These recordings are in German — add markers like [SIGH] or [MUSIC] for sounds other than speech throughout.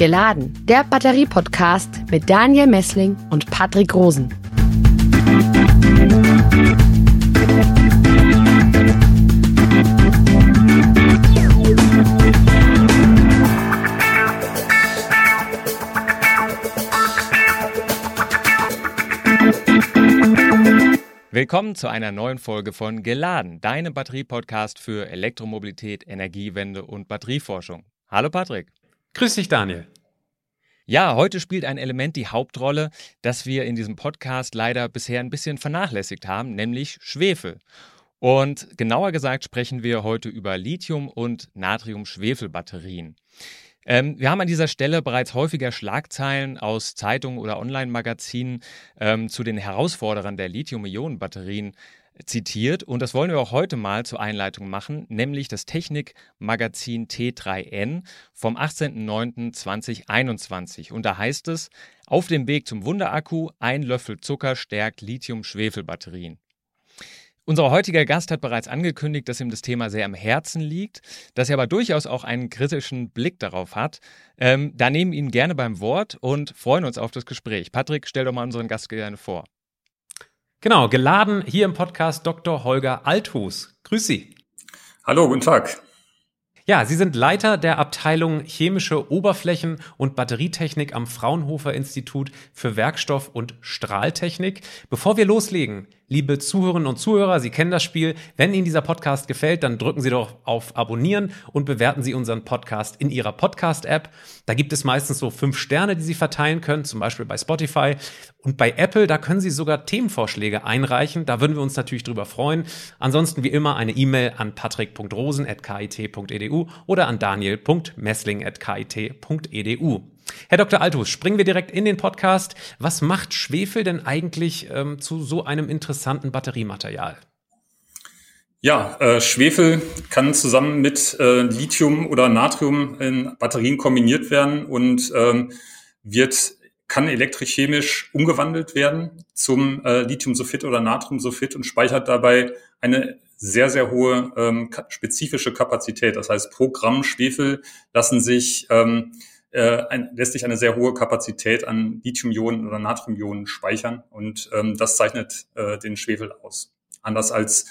Geladen, der Batterie-Podcast mit Daniel Messling und Patrick Rosen. Willkommen zu einer neuen Folge von Geladen, deinem Batterie-Podcast für Elektromobilität, Energiewende und Batterieforschung. Hallo Patrick. Grüß dich, Daniel. Ja, heute spielt ein Element die Hauptrolle, das wir in diesem Podcast leider bisher ein bisschen vernachlässigt haben, nämlich Schwefel. Und genauer gesagt sprechen wir heute über Lithium- und Natrium-Schwefel-Batterien. Ähm, wir haben an dieser Stelle bereits häufiger Schlagzeilen aus Zeitungen oder Online-Magazinen ähm, zu den Herausforderern der Lithium-Ionen-Batterien zitiert und das wollen wir auch heute mal zur Einleitung machen, nämlich das Technikmagazin T3N vom 18.09.2021. Und da heißt es, auf dem Weg zum Wunderakku, ein Löffel Zucker stärkt Lithium-Schwefel-Batterien. Unser heutiger Gast hat bereits angekündigt, dass ihm das Thema sehr am Herzen liegt, dass er aber durchaus auch einen kritischen Blick darauf hat. Ähm, da nehmen wir ihn gerne beim Wort und freuen uns auf das Gespräch. Patrick, stell doch mal unseren Gast gerne vor. Genau, geladen hier im Podcast Dr. Holger Althus. Grüß Sie. Hallo, guten Tag. Ja, Sie sind Leiter der Abteilung Chemische Oberflächen und Batterietechnik am Fraunhofer Institut für Werkstoff- und Strahltechnik. Bevor wir loslegen, liebe Zuhörerinnen und Zuhörer, Sie kennen das Spiel. Wenn Ihnen dieser Podcast gefällt, dann drücken Sie doch auf Abonnieren und bewerten Sie unseren Podcast in Ihrer Podcast-App. Da gibt es meistens so fünf Sterne, die Sie verteilen können, zum Beispiel bei Spotify. Und bei Apple, da können Sie sogar Themenvorschläge einreichen. Da würden wir uns natürlich drüber freuen. Ansonsten wie immer eine E-Mail an patrick.rosen.kit.edu oder an daniel.messling.kit.edu. Herr Dr. Altus, springen wir direkt in den Podcast. Was macht Schwefel denn eigentlich ähm, zu so einem interessanten Batteriematerial? Ja, äh, Schwefel kann zusammen mit äh, Lithium oder Natrium in Batterien kombiniert werden und ähm, wird kann elektrochemisch umgewandelt werden zum äh, Lithiumsulfid oder Natriumsulfid und speichert dabei eine sehr, sehr hohe ähm, spezifische Kapazität. Das heißt, pro Gramm Schwefel lassen sich ähm, äh, ein, lässt sich eine sehr hohe Kapazität an Lithium-Ionen oder Natrium-Ionen speichern und ähm, das zeichnet äh, den Schwefel aus. Anders als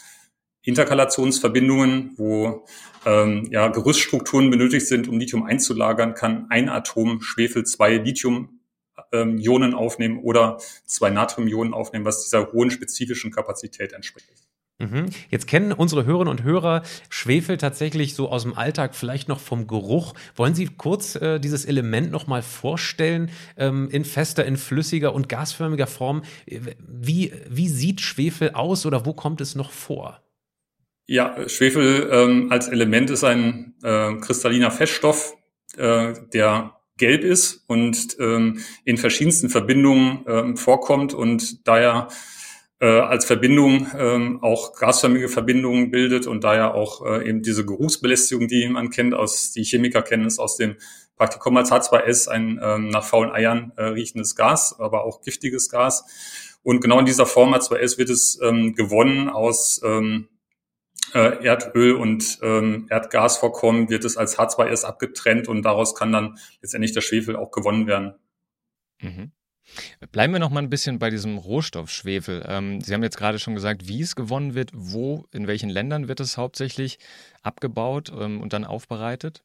Interkalationsverbindungen, wo ähm, ja, Gerüststrukturen benötigt sind, um Lithium einzulagern, kann ein Atom Schwefel zwei Lithium-Ionen aufnehmen oder zwei Natrium-Ionen aufnehmen, was dieser hohen spezifischen Kapazität entspricht. Mhm. Jetzt kennen unsere Hörerinnen und Hörer Schwefel tatsächlich so aus dem Alltag, vielleicht noch vom Geruch. Wollen Sie kurz äh, dieses Element noch mal vorstellen, ähm, in fester, in flüssiger und gasförmiger Form? Wie, wie sieht Schwefel aus oder wo kommt es noch vor? Ja, Schwefel ähm, als Element ist ein äh, kristalliner Feststoff, äh, der gelb ist und ähm, in verschiedensten Verbindungen ähm, vorkommt und daher äh, als Verbindung ähm, auch gasförmige Verbindungen bildet und daher auch äh, eben diese Geruchsbelästigung, die man kennt, aus die Chemiker kennen es aus dem Praktikum als H2S, ein ähm, nach faulen Eiern äh, riechendes Gas, aber auch giftiges Gas. Und genau in dieser Form H2S wird es ähm, gewonnen aus ähm, äh, Erdöl und ähm, Erdgasvorkommen, wird es als H2S abgetrennt und daraus kann dann letztendlich der Schwefel auch gewonnen werden. Mhm. Bleiben wir noch mal ein bisschen bei diesem Rohstoff Schwefel. Ähm, Sie haben jetzt gerade schon gesagt, wie es gewonnen wird, wo, in welchen Ländern wird es hauptsächlich abgebaut ähm, und dann aufbereitet?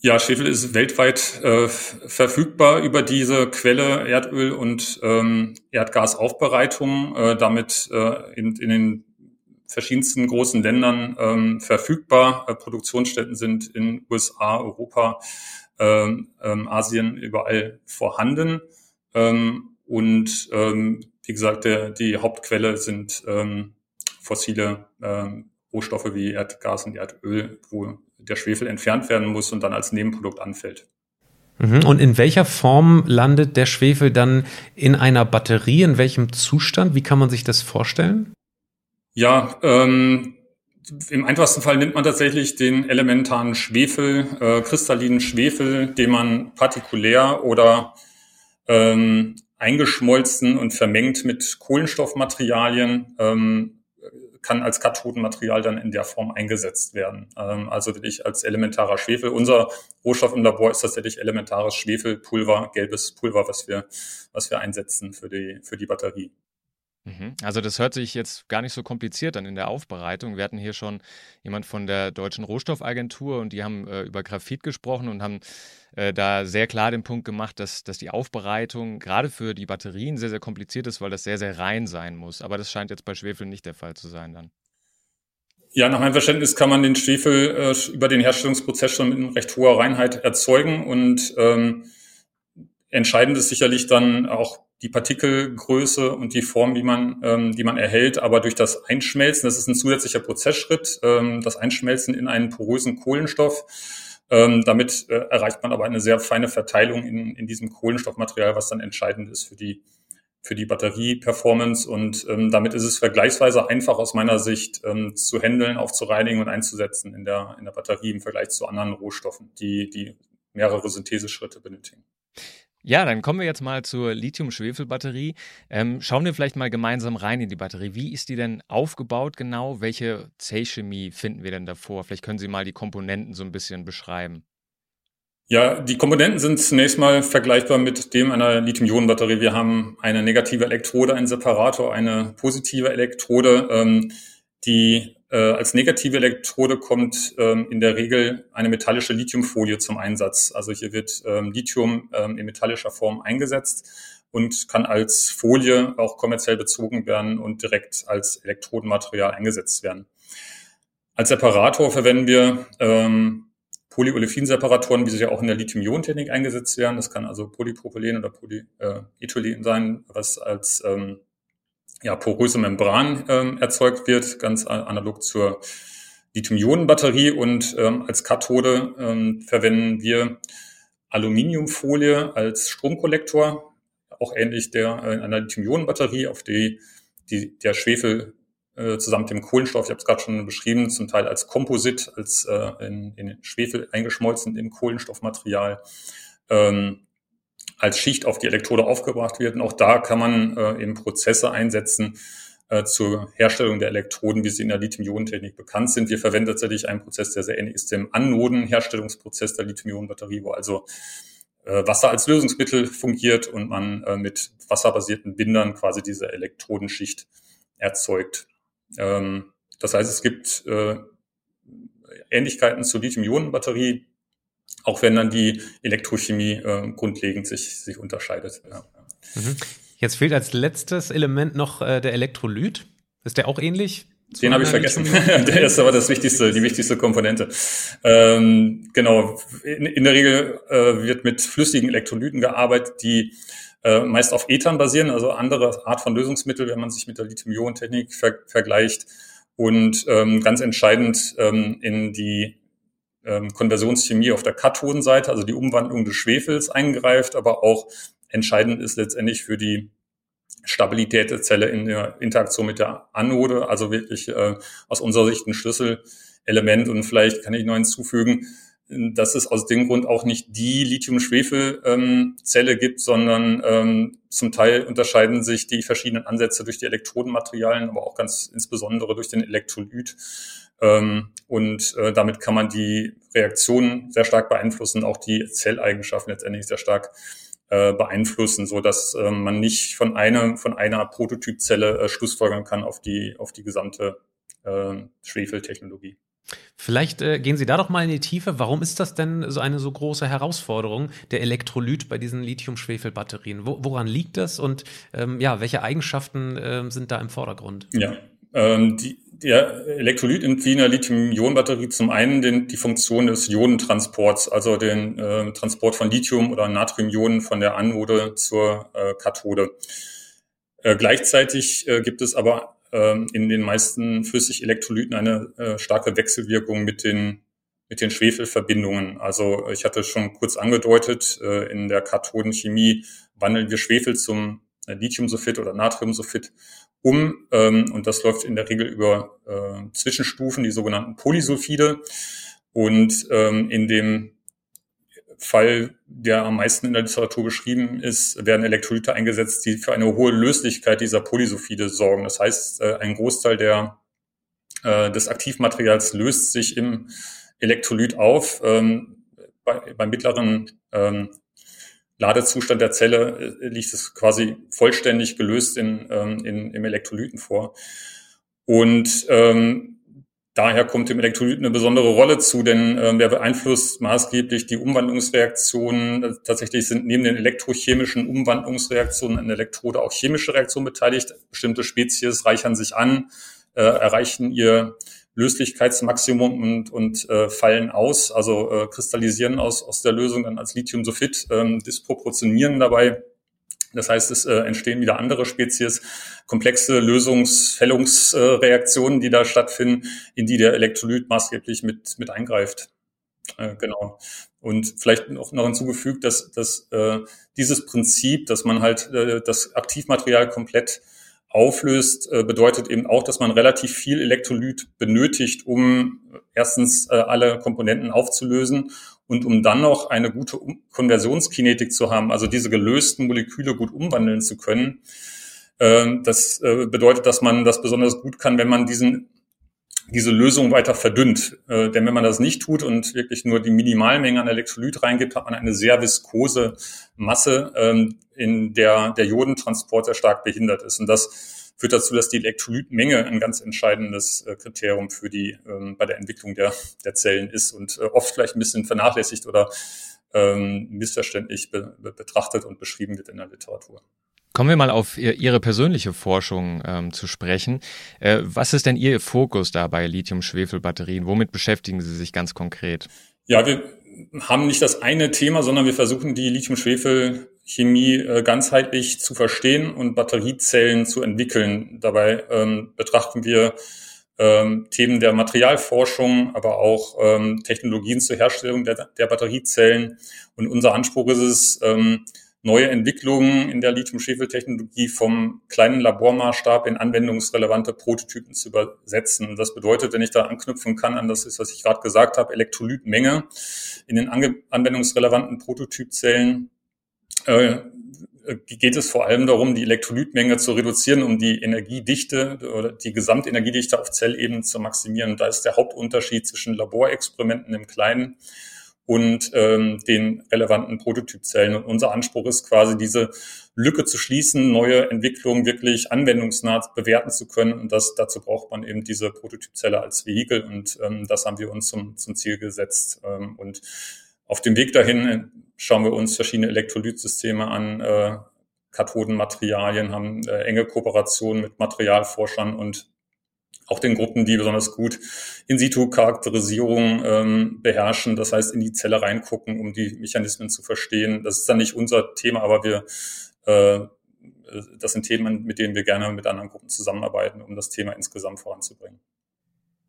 Ja, Schwefel ist weltweit äh, verfügbar über diese Quelle Erdöl und ähm, Erdgasaufbereitung, äh, damit äh, in, in den verschiedensten großen Ländern ähm, verfügbar. Äh, Produktionsstätten sind in USA, Europa, ähm, ähm, Asien überall vorhanden. Ähm, und ähm, wie gesagt, der, die Hauptquelle sind ähm, fossile ähm, Rohstoffe wie Erdgas und Erdöl, wo der Schwefel entfernt werden muss und dann als Nebenprodukt anfällt. Mhm. Und in welcher Form landet der Schwefel dann in einer Batterie? In welchem Zustand? Wie kann man sich das vorstellen? Ja, ähm, im einfachsten Fall nimmt man tatsächlich den elementaren Schwefel, äh, kristallinen Schwefel, den man partikulär oder ähm, eingeschmolzen und vermengt mit Kohlenstoffmaterialien ähm, kann als Kathodenmaterial dann in der Form eingesetzt werden. Ähm, also wirklich als elementarer Schwefel. Unser Rohstoff im Labor ist tatsächlich elementares Schwefelpulver, gelbes Pulver, was wir, was wir einsetzen für die, für die Batterie. Mhm. Also das hört sich jetzt gar nicht so kompliziert an in der Aufbereitung. Wir hatten hier schon jemand von der Deutschen Rohstoffagentur und die haben äh, über Graphit gesprochen und haben äh, da sehr klar den Punkt gemacht, dass, dass die Aufbereitung gerade für die Batterien sehr, sehr kompliziert ist, weil das sehr, sehr rein sein muss. Aber das scheint jetzt bei Schwefel nicht der Fall zu sein dann. Ja, nach meinem Verständnis kann man den Schwefel äh, über den Herstellungsprozess schon mit recht hoher Reinheit erzeugen und ähm, entscheidend ist sicherlich dann auch die Partikelgröße und die Form, die man, ähm, die man erhält, aber durch das Einschmelzen, das ist ein zusätzlicher Prozessschritt, ähm, das Einschmelzen in einen porösen Kohlenstoff. Ähm, damit äh, erreicht man aber eine sehr feine Verteilung in, in diesem Kohlenstoffmaterial, was dann entscheidend ist für die, für die Batterieperformance. Und ähm, damit ist es vergleichsweise einfach aus meiner Sicht ähm, zu handeln, aufzureinigen und einzusetzen in der, in der Batterie im Vergleich zu anderen Rohstoffen, die, die mehrere Syntheseschritte benötigen. Ja, dann kommen wir jetzt mal zur Lithium-Schwefel-Batterie. Ähm, schauen wir vielleicht mal gemeinsam rein in die Batterie. Wie ist die denn aufgebaut genau? Welche Zellchemie finden wir denn davor? Vielleicht können Sie mal die Komponenten so ein bisschen beschreiben. Ja, die Komponenten sind zunächst mal vergleichbar mit dem einer Lithium-Ionen-Batterie. Wir haben eine negative Elektrode, einen Separator, eine positive Elektrode. Ähm, die äh, als negative Elektrode kommt ähm, in der Regel eine metallische Lithiumfolie zum Einsatz. Also hier wird ähm, Lithium ähm, in metallischer Form eingesetzt und kann als Folie auch kommerziell bezogen werden und direkt als Elektrodenmaterial eingesetzt werden. Als Separator verwenden wir ähm, Polyolefin-Separatoren, wie sie ja auch in der Lithium-Ionen-Technik eingesetzt werden. Das kann also Polypropylen oder Polyethylen sein, was als ähm, ja, poröse Membran ähm, erzeugt wird, ganz analog zur Lithium-Ionen-Batterie. Und ähm, als Kathode ähm, verwenden wir Aluminiumfolie als Stromkollektor, auch ähnlich der äh, einer Lithium-Ionen-Batterie, auf die, die der Schwefel äh, zusammen mit dem Kohlenstoff, ich habe es gerade schon beschrieben, zum Teil als Komposit, als äh, in, in Schwefel eingeschmolzen im Kohlenstoffmaterial, ähm, als Schicht auf die Elektrode aufgebracht wird. Und auch da kann man äh, eben Prozesse einsetzen äh, zur Herstellung der Elektroden, wie sie in der Lithium-Ionen-Technik bekannt sind. Wir verwenden tatsächlich einen Prozess, der sehr ähnlich ist dem Anodenherstellungsprozess der Lithium-Ionen-Batterie, wo also äh, Wasser als Lösungsmittel fungiert und man äh, mit wasserbasierten Bindern quasi diese Elektrodenschicht erzeugt. Ähm, das heißt, es gibt äh, Ähnlichkeiten zur Lithium-Ionen-Batterie, auch wenn dann die Elektrochemie äh, grundlegend sich, sich unterscheidet. Ja. Mhm. Jetzt fehlt als letztes Element noch äh, der Elektrolyt. Ist der auch ähnlich? Den habe ich vergessen. [LAUGHS] der ist aber das wichtigste, die wichtigste Komponente. Ähm, genau. In, in, der Regel äh, wird mit flüssigen Elektrolyten gearbeitet, die äh, meist auf Ethern basieren, also andere Art von Lösungsmittel, wenn man sich mit der Lithium-Ionen-Technik ver vergleicht. Und ähm, ganz entscheidend ähm, in die ähm, Konversionschemie auf der Kathodenseite, also die Umwandlung des Schwefels eingreift, aber auch entscheidend ist letztendlich für die Stabilität der Zelle in der Interaktion mit der Anode, also wirklich äh, aus unserer Sicht ein Schlüsselelement. Und vielleicht kann ich noch hinzufügen, dass es aus dem Grund auch nicht die Lithium-Schwefel-Zelle ähm, gibt, sondern ähm, zum Teil unterscheiden sich die verschiedenen Ansätze durch die Elektrodenmaterialien, aber auch ganz insbesondere durch den Elektrolyt. Ähm, und äh, damit kann man die Reaktionen sehr stark beeinflussen, auch die Zelleigenschaften letztendlich sehr stark äh, beeinflussen, so dass äh, man nicht von einer von einer Prototypzelle äh, Schlussfolgern kann auf die auf die gesamte äh, Schwefeltechnologie. Vielleicht äh, gehen Sie da doch mal in die Tiefe. Warum ist das denn so eine so große Herausforderung, der Elektrolyt bei diesen Lithium-Schwefel-Batterien? Wo, woran liegt das und ähm, ja, welche Eigenschaften äh, sind da im Vordergrund? Ja, ähm, die, der Elektrolyt in einer Lithium-Ionen-Batterie zum einen den, die Funktion des Ionentransports, also den äh, Transport von Lithium oder Natrium-Ionen von der Anode zur äh, Kathode. Äh, gleichzeitig äh, gibt es aber äh, in den meisten Flüssig-Elektrolyten eine äh, starke Wechselwirkung mit den mit den Schwefelverbindungen. Also ich hatte schon kurz angedeutet, äh, in der Kathodenchemie wandeln wir Schwefel zum Lithiumsulfid oder Natriumsulfid um. Ähm, und das läuft in der Regel über äh, Zwischenstufen, die sogenannten Polysulfide. Und ähm, in dem Fall, der am meisten in der Literatur beschrieben ist, werden Elektrolyte eingesetzt, die für eine hohe Löslichkeit dieser Polysulfide sorgen. Das heißt, äh, ein Großteil der äh, des Aktivmaterials löst sich im Elektrolyt auf. Ähm, bei, beim mittleren ähm, Ladezustand der Zelle äh, liegt es quasi vollständig gelöst in, ähm, in, im Elektrolyten vor. Und ähm, daher kommt dem Elektrolyt eine besondere Rolle zu, denn ähm, der beeinflusst maßgeblich die Umwandlungsreaktionen. Tatsächlich sind neben den elektrochemischen Umwandlungsreaktionen an Elektrode auch chemische Reaktionen beteiligt. Bestimmte Spezies reichern sich an, äh, erreichen ihr Löslichkeitsmaximum und, und äh, fallen aus, also äh, kristallisieren aus, aus der Lösung dann als Lithiumsulfid, ähm, disproportionieren dabei das heißt, es äh, entstehen wieder andere Spezies, komplexe Lösungsfällungsreaktionen, äh, die da stattfinden, in die der Elektrolyt maßgeblich mit, mit eingreift. Äh, genau. Und vielleicht noch, noch hinzugefügt, dass, dass äh, dieses Prinzip, dass man halt äh, das Aktivmaterial komplett auflöst, äh, bedeutet eben auch, dass man relativ viel Elektrolyt benötigt, um erstens äh, alle Komponenten aufzulösen und um dann noch eine gute Konversionskinetik zu haben, also diese gelösten Moleküle gut umwandeln zu können. Ähm, das äh, bedeutet, dass man das besonders gut kann, wenn man diesen diese Lösung weiter verdünnt. Äh, denn wenn man das nicht tut und wirklich nur die Minimalmenge an Elektrolyt reingibt, hat man eine sehr viskose Masse, ähm, in der der Jodentransport sehr stark behindert ist. Und das führt dazu, dass die Elektrolytmenge ein ganz entscheidendes äh, Kriterium für die ähm, bei der Entwicklung der, der Zellen ist und äh, oft vielleicht ein bisschen vernachlässigt oder ähm, missverständlich be betrachtet und beschrieben wird in der Literatur. Kommen wir mal auf Ihre persönliche Forschung ähm, zu sprechen. Äh, was ist denn Ihr Fokus da bei Lithium-Schwefel-Batterien? Womit beschäftigen Sie sich ganz konkret? Ja, wir haben nicht das eine Thema, sondern wir versuchen die Lithium-Schwefel-Chemie äh, ganzheitlich zu verstehen und Batteriezellen zu entwickeln. Dabei ähm, betrachten wir ähm, Themen der Materialforschung, aber auch ähm, Technologien zur Herstellung der, der, Batteriezellen. Und unser Anspruch ist es, ähm, neue Entwicklungen in der Lithium-Schwefel-Technologie vom kleinen Labormaßstab in anwendungsrelevante Prototypen zu übersetzen. Das bedeutet, wenn ich da anknüpfen kann an das, was ich gerade gesagt habe, Elektrolytmenge in den anwendungsrelevanten Prototypzellen, äh, geht es vor allem darum, die Elektrolytmenge zu reduzieren, um die Energiedichte oder die Gesamtenergiedichte auf Zellebene zu maximieren. Da ist der Hauptunterschied zwischen Laborexperimenten im Kleinen und ähm, den relevanten Prototypzellen. Und unser Anspruch ist quasi, diese Lücke zu schließen, neue Entwicklungen wirklich anwendungsnah bewerten zu können. Und das, dazu braucht man eben diese Prototypzelle als Vehikel. Und ähm, das haben wir uns zum, zum Ziel gesetzt. Ähm, und auf dem Weg dahin schauen wir uns verschiedene Elektrolytsysteme an, äh, Kathodenmaterialien, haben äh, enge Kooperationen mit Materialforschern und auch den Gruppen, die besonders gut In-situ-Charakterisierung ähm, beherrschen, das heißt in die Zelle reingucken, um die Mechanismen zu verstehen. Das ist dann nicht unser Thema, aber wir äh, das sind Themen, mit denen wir gerne mit anderen Gruppen zusammenarbeiten, um das Thema insgesamt voranzubringen.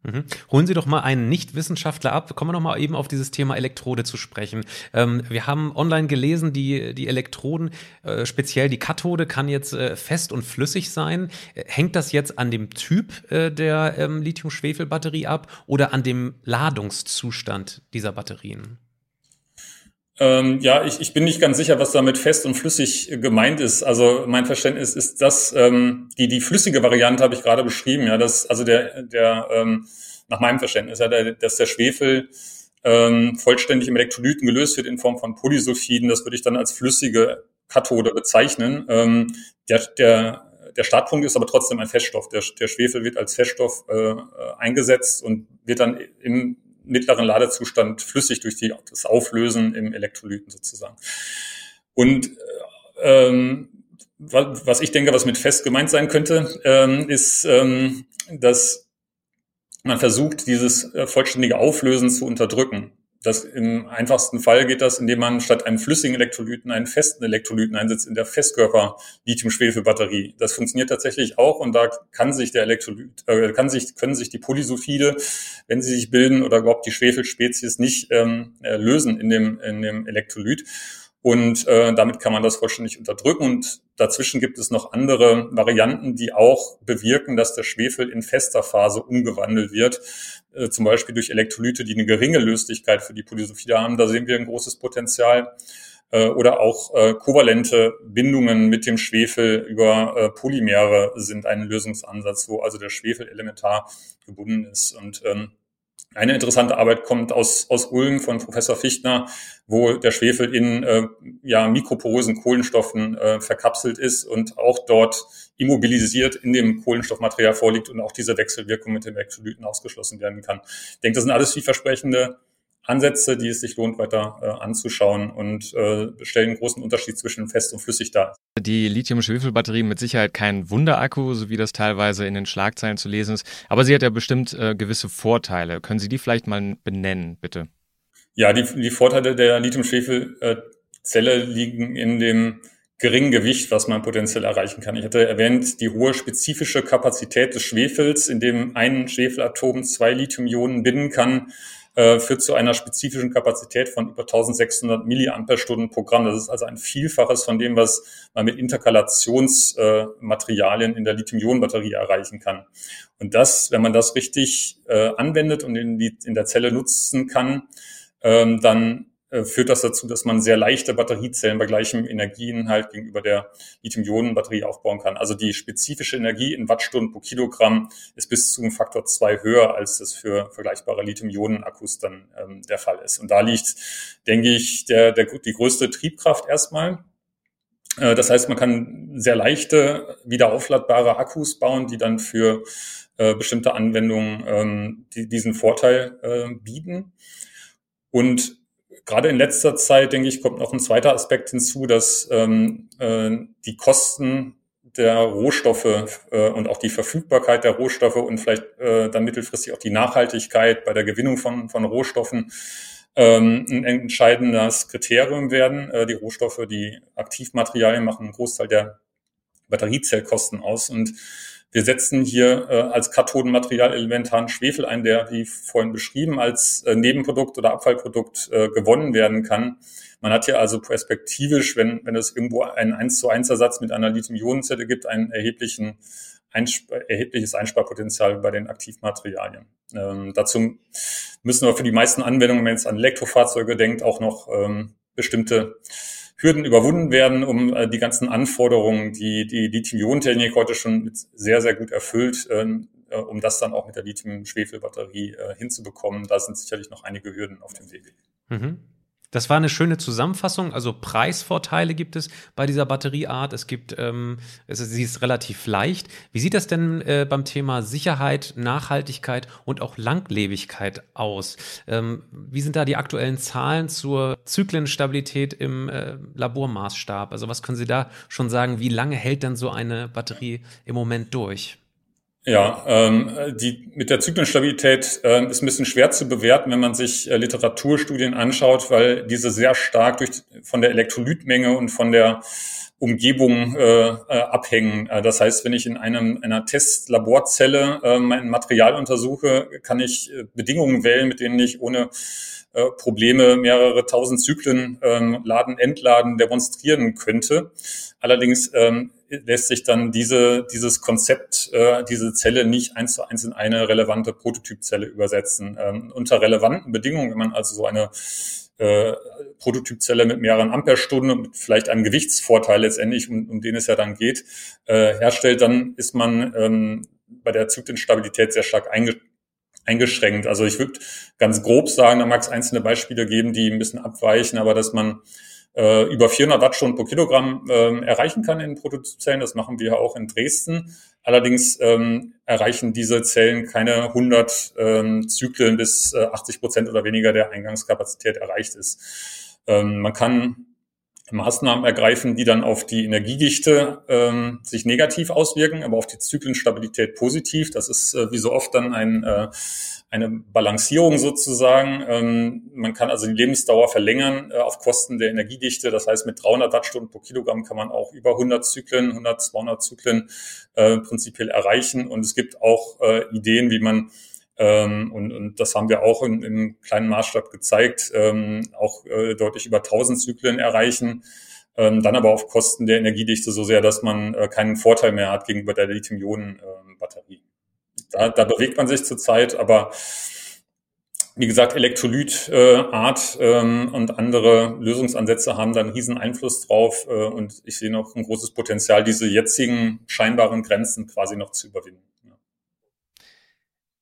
Mhm. Holen Sie doch mal einen Nichtwissenschaftler ab. Kommen wir noch mal eben auf dieses Thema Elektrode zu sprechen. Ähm, wir haben online gelesen, die, die Elektroden, äh, speziell die Kathode, kann jetzt äh, fest und flüssig sein. Äh, hängt das jetzt an dem Typ äh, der ähm, Lithium-Schwefel-Batterie ab oder an dem Ladungszustand dieser Batterien? Ähm, ja, ich, ich bin nicht ganz sicher, was damit fest und flüssig gemeint ist. Also mein Verständnis ist, dass ähm, die die flüssige Variante habe ich gerade beschrieben. Ja, dass also der der ähm, nach meinem Verständnis, ja, der, dass der Schwefel ähm, vollständig im Elektrolyten gelöst wird in Form von Polysulfiden. Das würde ich dann als flüssige Kathode bezeichnen. Ähm, der, der der Startpunkt ist aber trotzdem ein Feststoff. Der, der Schwefel wird als Feststoff äh, eingesetzt und wird dann im mittleren Ladezustand flüssig durch die, das Auflösen im Elektrolyten sozusagen. Und ähm, was ich denke, was mit fest gemeint sein könnte, ähm, ist, ähm, dass man versucht, dieses äh, vollständige Auflösen zu unterdrücken. Das im einfachsten Fall geht das, indem man statt einem flüssigen Elektrolyten einen festen Elektrolyten einsetzt in der Festkörper Lithium-Schwefel-Batterie. Das funktioniert tatsächlich auch und da kann sich der Elektrolyt, äh, kann sich, können sich die Polysulfide, wenn sie sich bilden oder überhaupt die Schwefelspezies nicht ähm, äh, lösen in dem, in dem Elektrolyt. Und äh, damit kann man das vollständig unterdrücken. Und dazwischen gibt es noch andere Varianten, die auch bewirken, dass der Schwefel in fester Phase umgewandelt wird. Äh, zum Beispiel durch Elektrolyte, die eine geringe Löslichkeit für die Polysulfide haben. Da sehen wir ein großes Potenzial. äh, oder auch äh, kovalente Bindungen mit dem Schwefel über äh, Polymere sind ein Lösungsansatz, wo also der Schwefel elementar gebunden ist. Und ähm, eine interessante Arbeit kommt aus, aus Ulm von Professor Fichtner, wo der Schwefel in äh, ja, mikroporösen Kohlenstoffen äh, verkapselt ist und auch dort immobilisiert in dem Kohlenstoffmaterial vorliegt und auch diese Wechselwirkung mit den Elektrolyten ausgeschlossen werden kann. Ich denke, das sind alles vielversprechende Ansätze, die es sich lohnt, weiter äh, anzuschauen und äh, stellen einen großen Unterschied zwischen fest und flüssig dar. Die Lithium-Schwefel-Batterie mit Sicherheit kein Wunderakku, so wie das teilweise in den Schlagzeilen zu lesen ist, aber sie hat ja bestimmt äh, gewisse Vorteile. Können Sie die vielleicht mal benennen, bitte? Ja, die, die Vorteile der Lithium-Schwefel-Zelle liegen in dem geringen Gewicht, was man potenziell erreichen kann. Ich hatte erwähnt, die hohe spezifische Kapazität des Schwefels, in dem ein Schwefelatom zwei Lithium-Ionen binden kann, äh, führt zu einer spezifischen Kapazität von über 1600 Milliampere-Stunden pro Gramm. Das ist also ein Vielfaches von dem, was man mit Interkalationsmaterialien äh, in der Lithium-Ionen-Batterie erreichen kann. Und das, wenn man das richtig äh, anwendet und in, die, in der Zelle nutzen kann, ähm, dann führt das dazu, dass man sehr leichte Batteriezellen bei gleichem Energieinhalt gegenüber der Lithium-Ionen-Batterie aufbauen kann. Also die spezifische Energie in Wattstunden pro Kilogramm ist bis zu einem Faktor zwei höher, als das für vergleichbare Lithium-Ionen-Akkus dann ähm, der Fall ist. Und da liegt, denke ich, der, der, die größte Triebkraft erstmal. Äh, das heißt, man kann sehr leichte, wieder aufladbare Akkus bauen, die dann für äh, bestimmte Anwendungen ähm, die, diesen Vorteil äh, bieten. Und gerade in letzter Zeit, denke ich, kommt noch ein zweiter Aspekt hinzu, dass ähm, äh, die Kosten der Rohstoffe äh, und auch die Verfügbarkeit der Rohstoffe und vielleicht äh, dann mittelfristig auch die Nachhaltigkeit bei der Gewinnung von, von Rohstoffen ähm, ein entscheidendes Kriterium werden. Äh, die Rohstoffe, die Aktivmaterialien machen einen Großteil der Batteriezellkosten aus und wir setzen hier äh, als Kathodenmaterial elementaren Schwefel ein, der, wie vorhin beschrieben, als äh, Nebenprodukt oder Abfallprodukt äh, gewonnen werden kann. Man hat hier also perspektivisch, wenn, wenn es irgendwo einen 1 zu 1 Ersatz mit einer Lithium-Ionen-Zelle gibt, einen erheblichen Einsp erhebliches Einsparpotenzial bei den Aktivmaterialien. Ähm, dazu müssen wir für die meisten Anwendungen, wenn man jetzt an Elektrofahrzeuge denkt, auch noch ähm, bestimmte Hürden überwunden werden, um äh, die ganzen Anforderungen, die die Lithium-Ionen-Technik heute schon sehr, sehr gut erfüllt, ähm, äh, um das dann auch mit der Lithium-Schwefel-Batterie äh, hinzubekommen. Da sind sicherlich noch einige Hürden auf dem Weg. Mhm. Das war eine schöne Zusammenfassung. Also Preisvorteile gibt es bei dieser Batterieart. Es gibt, ähm, es sie ist relativ leicht. Wie sieht das denn äh, beim Thema Sicherheit, Nachhaltigkeit und auch Langlebigkeit aus? Ähm, wie sind da die aktuellen Zahlen zur Zyklenstabilität im äh, Labormaßstab? Also was können Sie da schon sagen? Wie lange hält denn so eine Batterie im Moment durch? Ja, ähm, die mit der Zyklenstabilität äh, ist ein bisschen schwer zu bewerten, wenn man sich äh, Literaturstudien anschaut, weil diese sehr stark durch, von der Elektrolytmenge und von der Umgebung äh, äh, abhängen. Äh, das heißt, wenn ich in einem, einer Testlaborzelle äh, mein Material untersuche, kann ich äh, Bedingungen wählen, mit denen ich ohne äh, Probleme mehrere tausend Zyklen ähm, Laden, Entladen demonstrieren könnte. Allerdings ähm, lässt sich dann diese, dieses Konzept, äh, diese Zelle nicht eins zu eins in eine relevante Prototypzelle übersetzen. Ähm, unter relevanten Bedingungen, wenn man also so eine äh, Prototypzelle mit mehreren Amperestunden und vielleicht einem Gewichtsvorteil letztendlich, um, um den es ja dann geht, äh, herstellt, dann ist man ähm, bei der Zyklenstabilität sehr stark einge eingeschränkt. Also ich würde ganz grob sagen, da mag es einzelne Beispiele geben, die ein bisschen abweichen, aber dass man äh, über 400 Wattstunden pro Kilogramm ähm, erreichen kann in Prototypzellen. Das machen wir auch in Dresden. Allerdings ähm, erreichen diese Zellen keine 100 ähm, Zyklen bis äh, 80 Prozent oder weniger der Eingangskapazität erreicht ist. Ähm, man kann Maßnahmen ergreifen, die dann auf die Energiedichte ähm, sich negativ auswirken, aber auf die Zyklenstabilität positiv. Das ist äh, wie so oft dann ein, äh, eine Balancierung sozusagen. Ähm, man kann also die Lebensdauer verlängern äh, auf Kosten der Energiedichte. Das heißt, mit 300 Wattstunden pro Kilogramm kann man auch über 100 Zyklen, 100, 200 Zyklen äh, prinzipiell erreichen. Und es gibt auch äh, Ideen, wie man ähm, und, und das haben wir auch im kleinen Maßstab gezeigt, ähm, auch äh, deutlich über 1000 Zyklen erreichen, ähm, dann aber auf Kosten der Energiedichte so sehr, dass man äh, keinen Vorteil mehr hat gegenüber der Lithium-Ionen-Batterie. Da, da bewegt man sich zurzeit, aber wie gesagt, Elektrolytart äh, ähm, und andere Lösungsansätze haben da einen riesen Einfluss drauf. Äh, und ich sehe noch ein großes Potenzial, diese jetzigen scheinbaren Grenzen quasi noch zu überwinden.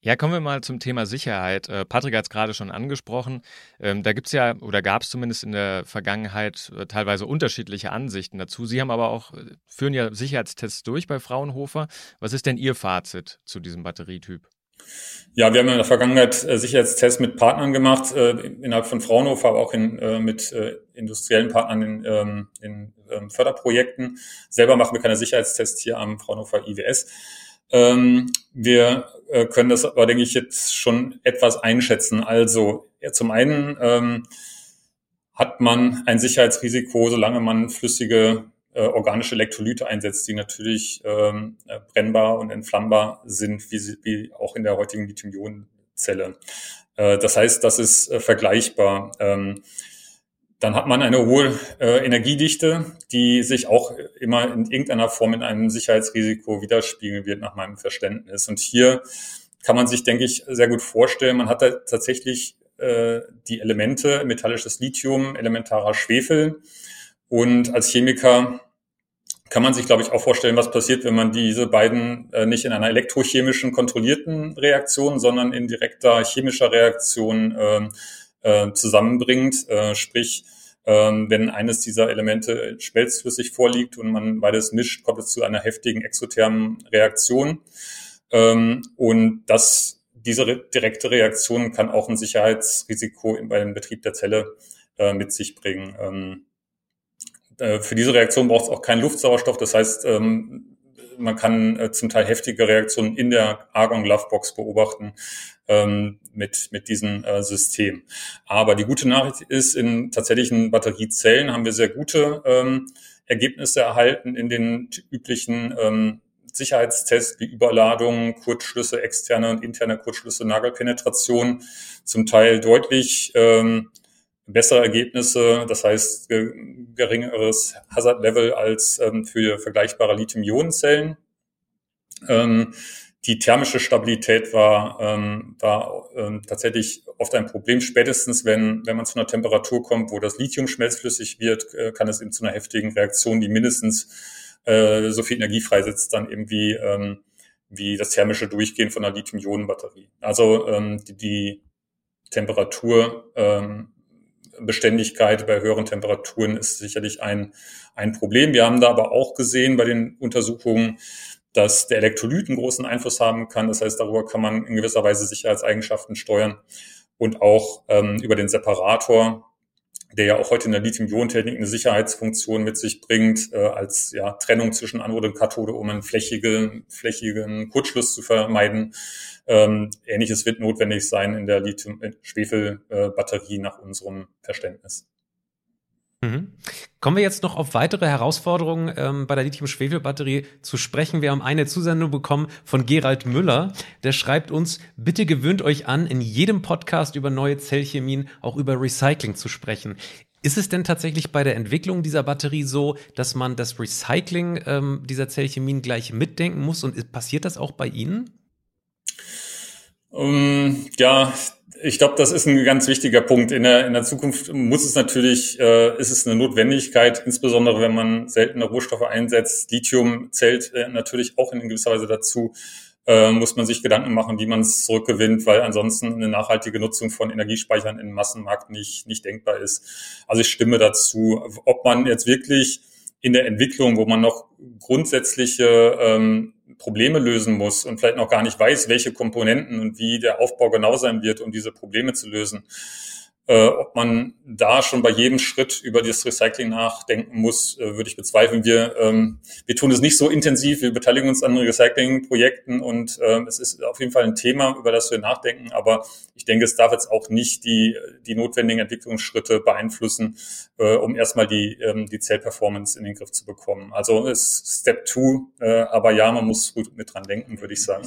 Ja, kommen wir mal zum Thema Sicherheit. Äh, Patrick hat es gerade schon angesprochen. Ähm, da gibt es ja oder gab es zumindest in der Vergangenheit äh, teilweise unterschiedliche Ansichten dazu. Sie haben aber auch, äh, führen ja Sicherheitstests durch bei Fraunhofer. Was ist denn Ihr Fazit zu diesem Batterietyp? Ja, wir haben in der Vergangenheit Sicherheitstests mit Partnern gemacht, innerhalb von Fraunhofer, aber auch in, mit industriellen Partnern in, ähm, in ähm, Förderprojekten. Selber machen wir keine Sicherheitstests hier am Fraunhofer IWS. Ähm, wir äh, können das aber, denke ich, jetzt schon etwas einschätzen. Also ja, zum einen ähm, hat man ein Sicherheitsrisiko, solange man flüssige äh, organische Elektrolyte einsetzt, die natürlich ähm, äh, brennbar und entflammbar sind, wie, sie, wie auch in der heutigen Lithium-Ionen-Zelle. Äh, das heißt, das ist äh, vergleichbar. Ähm, dann hat man eine hohe äh, Energiedichte, die sich auch immer in irgendeiner Form in einem Sicherheitsrisiko widerspiegeln wird, nach meinem Verständnis. Und hier kann man sich, denke ich, sehr gut vorstellen, man hat da tatsächlich äh, die Elemente, metallisches Lithium, elementarer Schwefel. Und als Chemiker kann man sich, glaube ich, auch vorstellen, was passiert, wenn man diese beiden äh, nicht in einer elektrochemischen kontrollierten Reaktion, sondern in direkter chemischer Reaktion äh, äh, zusammenbringt. Äh, sprich, äh, wenn eines dieser Elemente schmelzflüssig vorliegt und man beides mischt, kommt es zu einer heftigen exothermen Reaktion. Ähm, und das, diese re direkte Reaktion kann auch ein Sicherheitsrisiko bei dem Betrieb der Zelle äh, mit sich bringen. Ähm, äh, für diese Reaktion braucht es auch keinen Luftsauerstoff. Das heißt, ähm, man kann äh, zum Teil heftige Reaktionen in der Argon-Lovebox beobachten ähm, mit, mit diesem äh, System. Aber die gute Nachricht ist, in tatsächlichen Batteriezellen haben wir sehr gute ähm, Ergebnisse erhalten in den üblichen ähm, Sicherheitstests wie Überladung, Kurzschlüsse, externe und interne Kurzschlüsse, Nagelpenetration, zum Teil deutlich ähm, bessere Ergebnisse, das heißt geringeres Hazard-Level als ähm, für vergleichbare Lithium-Ionen-Zellen. Ähm, die thermische Stabilität war, ähm, war ähm, tatsächlich oft ein Problem. Spätestens, wenn, wenn man zu einer Temperatur kommt, wo das Lithium schmelzflüssig wird, äh, kann es eben zu einer heftigen Reaktion, die mindestens äh, so viel Energie freisetzt, dann eben wie, ähm, wie das thermische Durchgehen von einer Lithium-Ionen-Batterie. Also ähm, die, die Temperatur ähm, Beständigkeit bei höheren Temperaturen ist sicherlich ein, ein Problem. Wir haben da aber auch gesehen bei den Untersuchungen, dass der Elektrolyt einen großen Einfluss haben kann. Das heißt, darüber kann man in gewisser Weise Sicherheitseigenschaften steuern und auch ähm, über den Separator der ja auch heute in der Lithium-Ionen-Technik eine Sicherheitsfunktion mit sich bringt, äh, als ja, Trennung zwischen Anode und Kathode, um einen flächigen, flächigen Kurzschluss zu vermeiden. Ähm, Ähnliches wird notwendig sein in der Lithium-Schwefel-Batterie nach unserem Verständnis. Mhm. Kommen wir jetzt noch auf weitere Herausforderungen ähm, bei der Lithium-Schwefel-Batterie zu sprechen. Wir haben eine Zusendung bekommen von Gerald Müller. Der schreibt uns, bitte gewöhnt euch an, in jedem Podcast über neue Zellchemien auch über Recycling zu sprechen. Ist es denn tatsächlich bei der Entwicklung dieser Batterie so, dass man das Recycling ähm, dieser Zellchemien gleich mitdenken muss? Und passiert das auch bei Ihnen? Um, ja, ich glaube, das ist ein ganz wichtiger Punkt. In der, in der Zukunft muss es natürlich, äh, ist es eine Notwendigkeit, insbesondere wenn man seltene Rohstoffe einsetzt. Lithium zählt äh, natürlich auch in gewisser Weise dazu. Äh, muss man sich Gedanken machen, wie man es zurückgewinnt, weil ansonsten eine nachhaltige Nutzung von Energiespeichern im Massenmarkt nicht, nicht denkbar ist. Also ich stimme dazu. Ob man jetzt wirklich in der Entwicklung, wo man noch grundsätzliche ähm, Probleme lösen muss und vielleicht noch gar nicht weiß, welche Komponenten und wie der Aufbau genau sein wird, um diese Probleme zu lösen, äh, ob man da schon bei jedem Schritt über das Recycling nachdenken muss, äh, würde ich bezweifeln. Wir, ähm, wir tun es nicht so intensiv, wir beteiligen uns an Recycling-Projekten und äh, es ist auf jeden Fall ein Thema, über das wir nachdenken, aber ich denke, es darf jetzt auch nicht die, die notwendigen Entwicklungsschritte beeinflussen, äh, um erstmal die, ähm, die Zellperformance in den Griff zu bekommen. Also es ist Step two, äh, aber ja, man muss gut mit dran denken, würde ich sagen.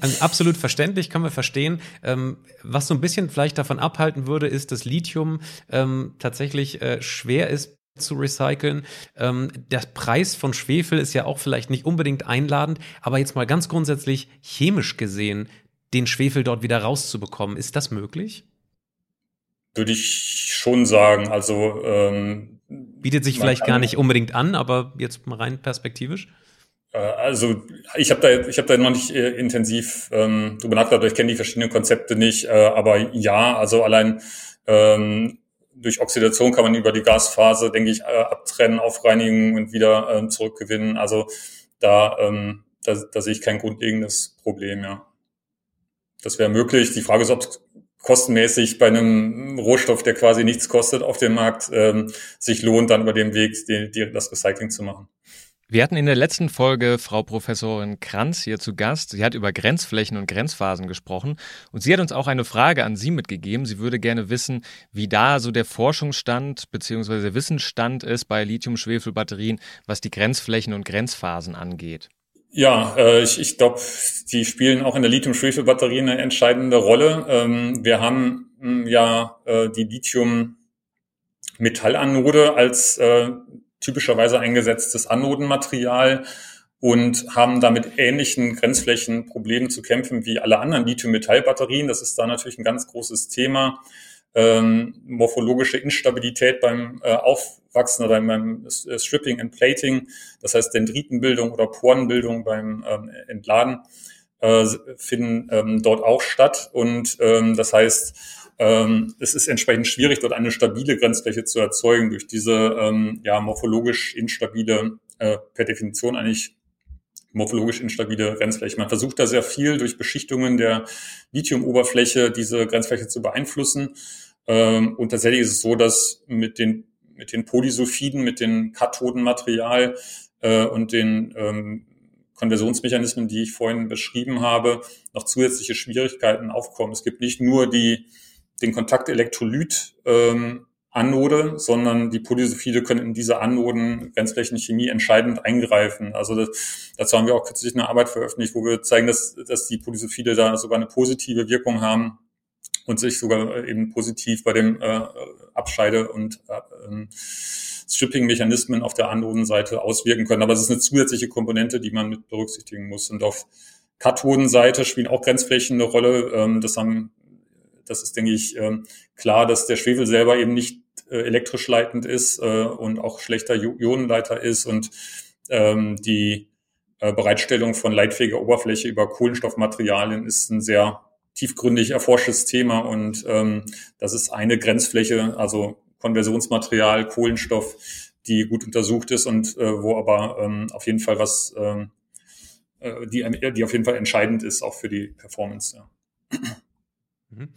Also absolut verständlich, können wir verstehen. Ähm, was so ein bisschen vielleicht davon abhalten würde, ist, dass Lithium ähm, tatsächlich äh, schwer ist zu recyceln. Ähm, der Preis von Schwefel ist ja auch vielleicht nicht unbedingt einladend, aber jetzt mal ganz grundsätzlich chemisch gesehen, den Schwefel dort wieder rauszubekommen, ist das möglich? würde ich schon sagen. Also ähm, bietet sich vielleicht gar nicht unbedingt an, aber jetzt mal rein perspektivisch. Äh, also ich habe da, ich habe da noch nicht äh, intensiv ähm, drüber nachgedacht. Ich kenne die verschiedenen Konzepte nicht, äh, aber ja, also allein ähm, durch Oxidation kann man über die Gasphase, denke ich, äh, abtrennen, aufreinigen und wieder ähm, zurückgewinnen. Also da, ähm, da, da sehe ich kein grundlegendes Problem, ja. Das wäre möglich. Die Frage ist, ob es kostenmäßig bei einem Rohstoff, der quasi nichts kostet auf dem Markt, ähm, sich lohnt, dann über den Weg die, die, das Recycling zu machen. Wir hatten in der letzten Folge Frau Professorin Kranz hier zu Gast. Sie hat über Grenzflächen und Grenzphasen gesprochen und sie hat uns auch eine Frage an Sie mitgegeben. Sie würde gerne wissen, wie da so der Forschungsstand bzw. der Wissensstand ist bei Lithium-Schwefel-Batterien, was die Grenzflächen und Grenzphasen angeht. Ja, äh, ich, ich glaube, die spielen auch in der Lithium-Schwefel-Batterie eine entscheidende Rolle. Ähm, wir haben mh, hm, ja äh, die Lithium-Metallanode als äh, typischerweise eingesetztes Anodenmaterial und haben damit ähnlichen Grenzflächenproblemen zu kämpfen wie alle anderen Lithium-Metall-Batterien. Das ist da natürlich ein ganz großes Thema. Ähm, morphologische Instabilität beim äh, Aufwachsen oder beim äh, Stripping and Plating, das heißt Dendritenbildung oder Porenbildung beim ähm, Entladen, äh, finden ähm, dort auch statt. Und ähm, das heißt, es ist entsprechend schwierig, dort eine stabile Grenzfläche zu erzeugen durch diese ähm, ja, morphologisch instabile, äh, per Definition eigentlich morphologisch instabile Grenzfläche. Man versucht da sehr viel durch Beschichtungen der Lithiumoberfläche diese Grenzfläche zu beeinflussen. Ähm, und tatsächlich ist es so, dass mit den, mit den Polysulfiden, mit dem Kathodenmaterial äh, und den ähm, Konversionsmechanismen, die ich vorhin beschrieben habe, noch zusätzliche Schwierigkeiten aufkommen. Es gibt nicht nur die den Kontakt Elektrolyt ähm, sondern die Polysulfide können in diese Anoden Grenzflächenchemie entscheidend eingreifen. Also das, dazu haben wir auch kürzlich eine Arbeit veröffentlicht, wo wir zeigen, dass, dass die Polysulfide da sogar eine positive Wirkung haben und sich sogar eben positiv bei dem äh, Abscheide- und äh, Stripping-Mechanismen auf der Anodenseite auswirken können. Aber es ist eine zusätzliche Komponente, die man mit berücksichtigen muss. Und auf Kathodenseite spielen auch Grenzflächen eine Rolle. Ähm, das haben das ist, denke ich, ähm, klar, dass der Schwefel selber eben nicht äh, elektrisch leitend ist äh, und auch schlechter Ionenleiter ist und ähm, die äh, Bereitstellung von leitfähiger Oberfläche über Kohlenstoffmaterialien ist ein sehr tiefgründig erforschtes Thema und ähm, das ist eine Grenzfläche, also Konversionsmaterial, Kohlenstoff, die gut untersucht ist und äh, wo aber ähm, auf jeden Fall was, ähm, äh, die, die auf jeden Fall entscheidend ist, auch für die Performance. Ja. Mhm.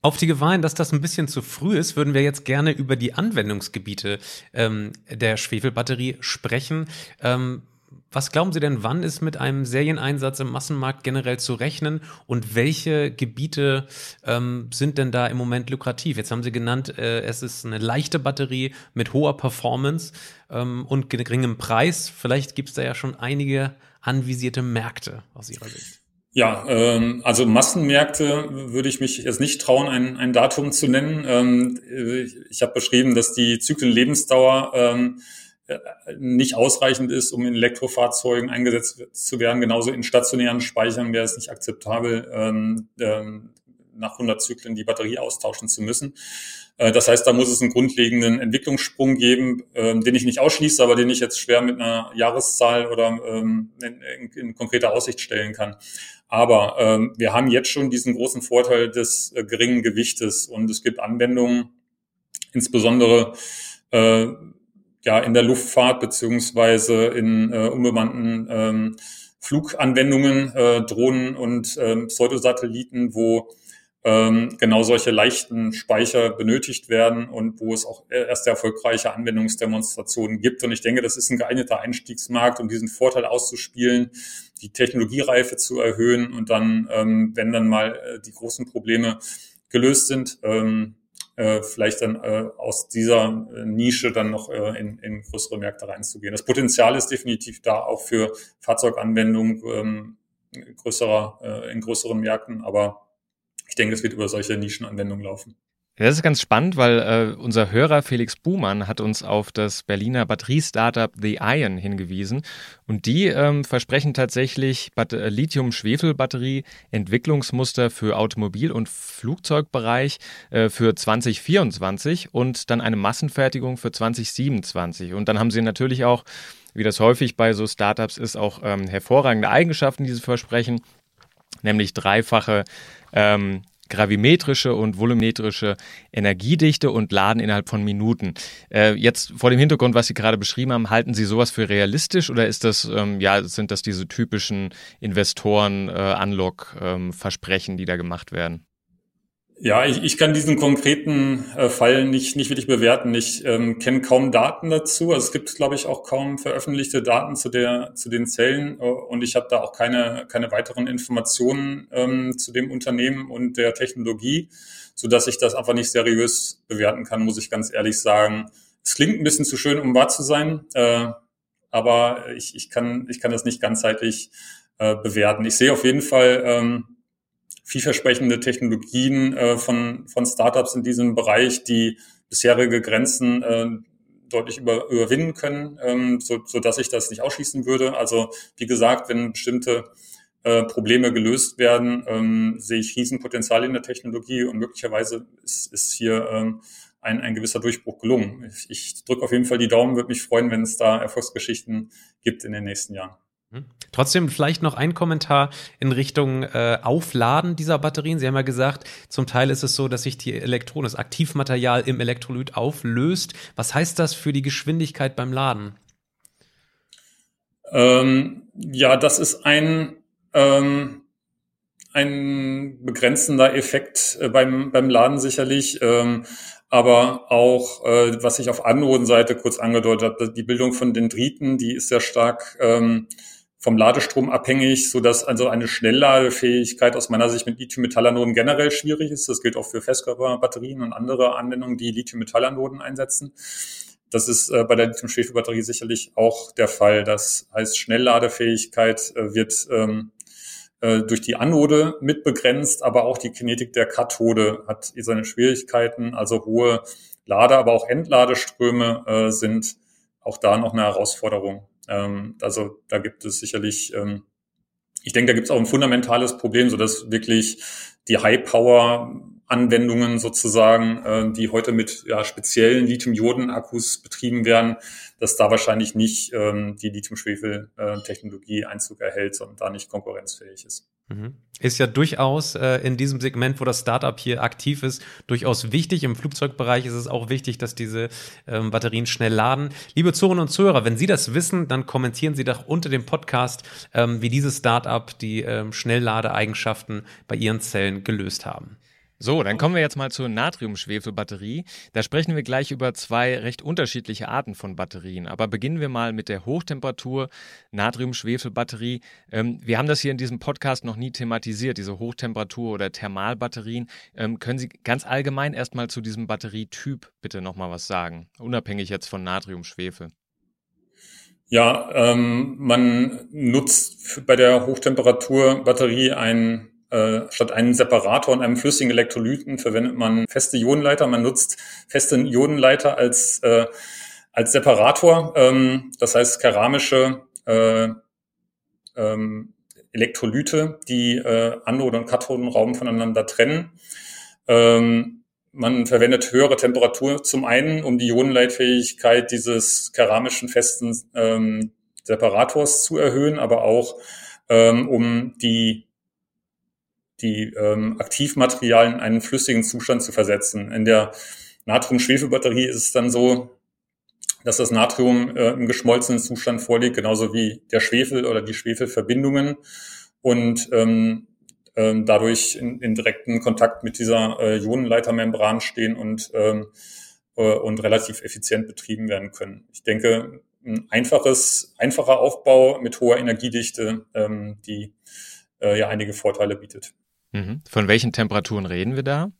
Auf die Gewahr, dass das ein bisschen zu früh ist, würden wir jetzt gerne über die Anwendungsgebiete ähm, der Schwefelbatterie sprechen. Ähm, was glauben Sie denn, wann ist mit einem Serieneinsatz im Massenmarkt generell zu rechnen und welche Gebiete ähm, sind denn da im Moment lukrativ? Jetzt haben Sie genannt, äh, es ist eine leichte Batterie mit hoher Performance ähm, und geringem Preis. Vielleicht gibt es da ja schon einige anvisierte Märkte aus Ihrer Sicht. Ja, ähm, also Massenmärkte würde ich mich jetzt nicht trauen, ein, ein Datum zu nennen. Ähm, ich ich habe beschrieben, dass die Zyklenlebensdauer ähm, äh, nicht ausreichend ist, um in Elektrofahrzeugen eingesetzt zu werden. Genauso in stationären Speichern wäre es nicht akzeptabel, ähm, ähm, nach 100 Zyklen die Batterie austauschen zu müssen. Äh, das heißt, da muss es einen grundlegenden Entwicklungssprung geben, ähm, den ich nicht ausschließe, aber den ich jetzt schwer mit einer Jahreszahl oder ähm, in, in, in konkreter Aussicht stellen kann. Aber ähm, wir haben jetzt schon diesen großen Vorteil des äh, geringen Gewichtes und es gibt Anwendungen, insbesondere äh, ja in der Luftfahrt beziehungsweise in äh, unbemannten ähm, Fluganwendungen, äh, Drohnen und ähm, Pseudosatelliten, wo ähm, genau solche leichten Speicher benötigt werden und wo es auch erste erfolgreiche Anwendungsdemonstrationen gibt. Und ich denke, das ist ein geeigneter Einstiegsmarkt, um diesen Vorteil auszuspielen, die Technologiereife zu erhöhen und dann, ähm, wenn dann mal äh, die großen Probleme gelöst sind, ähm, äh, vielleicht dann äh, aus dieser äh, Nische dann noch äh, in, in größere Märkte reinzugehen. Das Potenzial ist definitiv da, auch für Fahrzeuganwendungen ähm, größerer, äh, in größeren Märkten, aber ich denke, es wird über solche Nischenanwendungen laufen. Das ist ganz spannend, weil äh, unser Hörer Felix Buhmann hat uns auf das Berliner Batteriestartup The Iron hingewiesen und die ähm, versprechen tatsächlich äh, Lithium-Schwefel-Batterie Entwicklungsmuster für Automobil- und Flugzeugbereich äh, für 2024 und dann eine Massenfertigung für 2027. Und dann haben sie natürlich auch, wie das häufig bei so Startups ist, auch ähm, hervorragende Eigenschaften, die sie versprechen, nämlich dreifache ähm, gravimetrische und volumetrische Energiedichte und Laden innerhalb von Minuten. Äh, jetzt vor dem Hintergrund, was Sie gerade beschrieben haben, halten Sie sowas für realistisch oder ist das, ähm, ja, sind das diese typischen Investoren-Unlock-Versprechen, äh, ähm, die da gemacht werden? Ja, ich, ich kann diesen konkreten äh, Fall nicht, nicht wirklich bewerten. Ich ähm, kenne kaum Daten dazu. Also es gibt, glaube ich, auch kaum veröffentlichte Daten zu, der, zu den Zellen. Äh, und ich habe da auch keine, keine weiteren Informationen ähm, zu dem Unternehmen und der Technologie, so dass ich das einfach nicht seriös bewerten kann, muss ich ganz ehrlich sagen. Es klingt ein bisschen zu schön, um wahr zu sein, äh, aber ich, ich, kann, ich kann das nicht ganzheitlich äh, bewerten. Ich sehe auf jeden Fall... Ähm, vielversprechende Technologien äh, von, von Startups in diesem Bereich, die bisherige Grenzen äh, deutlich über, überwinden können, ähm, so, so dass ich das nicht ausschließen würde. Also wie gesagt, wenn bestimmte äh, Probleme gelöst werden, ähm, sehe ich Riesenpotenzial in der Technologie und möglicherweise ist, ist hier ähm, ein, ein gewisser Durchbruch gelungen. Ich, ich drücke auf jeden Fall die Daumen, würde mich freuen, wenn es da Erfolgsgeschichten gibt in den nächsten Jahren. Hm. Trotzdem vielleicht noch ein Kommentar in Richtung äh, Aufladen dieser Batterien. Sie haben ja gesagt, zum Teil ist es so, dass sich die Elektronen, das Aktivmaterial im Elektrolyt auflöst. Was heißt das für die Geschwindigkeit beim Laden? Ähm, ja, das ist ein, ähm, ein begrenzender Effekt äh, beim, beim Laden sicherlich. Ähm, aber auch, äh, was ich auf Anodenseite kurz angedeutet habe, die Bildung von Dendriten, die ist sehr stark ähm, vom Ladestrom abhängig, so dass also eine Schnellladefähigkeit aus meiner Sicht mit Lithium-Metallanoden generell schwierig ist. Das gilt auch für Festkörperbatterien und andere Anwendungen, die Lithium-Metallanoden einsetzen. Das ist äh, bei der Lithium-Schwefelbatterie sicherlich auch der Fall. Das heißt, Schnellladefähigkeit äh, wird ähm, äh, durch die Anode mit begrenzt, aber auch die Kinetik der Kathode hat seine Schwierigkeiten. Also hohe Lade, aber auch Entladeströme äh, sind auch da noch eine Herausforderung. Ähm, also da gibt es sicherlich, ähm, ich denke, da gibt es auch ein fundamentales Problem, so dass wirklich die High-Power Anwendungen sozusagen, äh, die heute mit ja, speziellen Lithium-Ioden-Akkus betrieben werden, dass da wahrscheinlich nicht ähm, die Lithium-Schwefel-Technologie Einzug erhält, sondern da nicht konkurrenzfähig ist. Mhm. Ist ja durchaus äh, in diesem Segment, wo das Startup hier aktiv ist, durchaus wichtig. Im Flugzeugbereich ist es auch wichtig, dass diese ähm, Batterien schnell laden. Liebe Zuhörerinnen und Zuhörer, wenn Sie das wissen, dann kommentieren Sie doch unter dem Podcast, ähm, wie dieses Startup die ähm, Schnellladeeigenschaften bei Ihren Zellen gelöst haben. So, dann kommen wir jetzt mal zur Natriumschwefelbatterie. Da sprechen wir gleich über zwei recht unterschiedliche Arten von Batterien. Aber beginnen wir mal mit der Hochtemperatur Natriumschwefelbatterie. Ähm, wir haben das hier in diesem Podcast noch nie thematisiert, diese Hochtemperatur- oder Thermalbatterien. Ähm, können Sie ganz allgemein erstmal zu diesem Batterietyp bitte nochmal was sagen, unabhängig jetzt von Natriumschwefel? Ja, ähm, man nutzt bei der Hochtemperaturbatterie ein äh, statt einen Separator und einem flüssigen Elektrolyten verwendet man feste Ionenleiter. Man nutzt feste Ionenleiter als, äh, als Separator. Ähm, das heißt keramische äh, ähm, Elektrolyte, die äh, Anode- und Kathodenraum voneinander trennen. Ähm, man verwendet höhere Temperatur zum einen, um die Ionenleitfähigkeit dieses keramischen festen ähm, Separators zu erhöhen, aber auch ähm, um die die ähm, Aktivmaterialien in einen flüssigen Zustand zu versetzen. In der Natrium-Schwefel-Batterie ist es dann so, dass das Natrium äh, im geschmolzenen Zustand vorliegt, genauso wie der Schwefel oder die Schwefelverbindungen und ähm, ähm, dadurch in, in direkten Kontakt mit dieser äh, Ionenleitermembran stehen und, ähm, äh, und relativ effizient betrieben werden können. Ich denke, ein einfaches, einfacher Aufbau mit hoher Energiedichte, ähm, die äh, ja einige Vorteile bietet. Mhm. Von welchen Temperaturen reden wir da?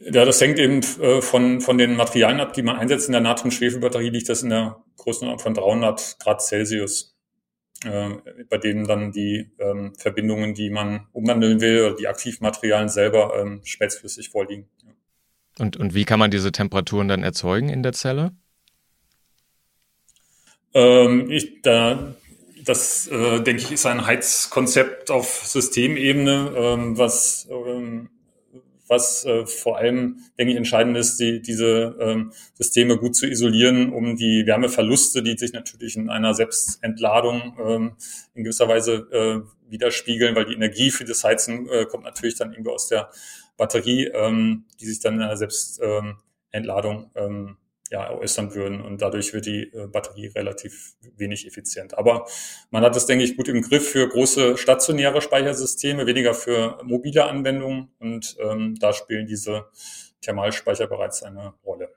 Ja, das hängt eben äh, von, von den Materialien ab, die man einsetzt. In der Natrium-Schwefel-Batterie liegt das in der Größenordnung von 300 Grad Celsius, äh, bei denen dann die ähm, Verbindungen, die man umwandeln will, oder die Aktivmaterialien selber ähm, spätflüssig vorliegen. Und, und wie kann man diese Temperaturen dann erzeugen in der Zelle? Ähm, ich, da, das, äh, denke ich, ist ein Heizkonzept auf Systemebene, ähm, was, ähm, was äh, vor allem, denke ich, entscheidend ist, die, diese ähm, Systeme gut zu isolieren, um die Wärmeverluste, die sich natürlich in einer Selbstentladung ähm, in gewisser Weise äh, widerspiegeln, weil die Energie für das Heizen äh, kommt natürlich dann irgendwie aus der Batterie, ähm, die sich dann in einer Selbstentladung ähm, ja, äußern würden. Und dadurch wird die äh, Batterie relativ wenig effizient. Aber man hat das, denke ich, gut im Griff für große stationäre Speichersysteme, weniger für mobile Anwendungen. Und ähm, da spielen diese Thermalspeicher bereits eine Rolle.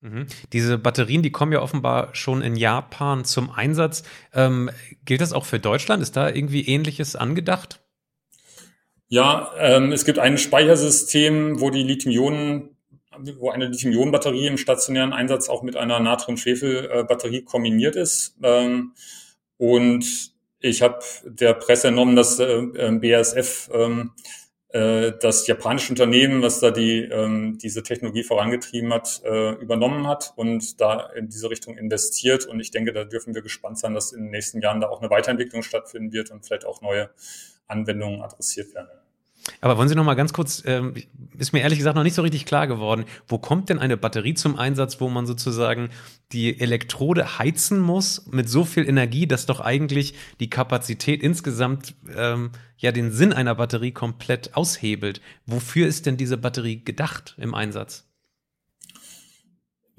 Mhm. Diese Batterien, die kommen ja offenbar schon in Japan zum Einsatz. Ähm, gilt das auch für Deutschland? Ist da irgendwie Ähnliches angedacht? Ja, ähm, es gibt ein Speichersystem, wo die Lithium-Ionen wo eine Lithium-Ionen-Batterie im stationären Einsatz auch mit einer Natrium-Schwefel-Batterie kombiniert ist. Ähm, und ich habe der Presse entnommen, dass äh, ähm, BASF ähm, äh, das japanische Unternehmen, was da die diese Technologie vorangetrieben hat, äh, übernommen hat und da in diese Richtung investiert. Und ich denke, da dürfen wir gespannt sein, dass in den nächsten Jahren da auch eine Weiterentwicklung stattfinden wird und vielleicht auch neue Anwendungen adressiert werden. Aber wollen Sie noch mal ganz kurz, ähm, ist mir ehrlich gesagt noch nicht so richtig klar geworden, wo kommt denn eine Batterie zum Einsatz, wo man sozusagen die Elektrode heizen muss mit so viel Energie, dass doch eigentlich die Kapazität insgesamt ähm, ja den Sinn einer Batterie komplett aushebelt. Wofür ist denn diese Batterie gedacht im Einsatz?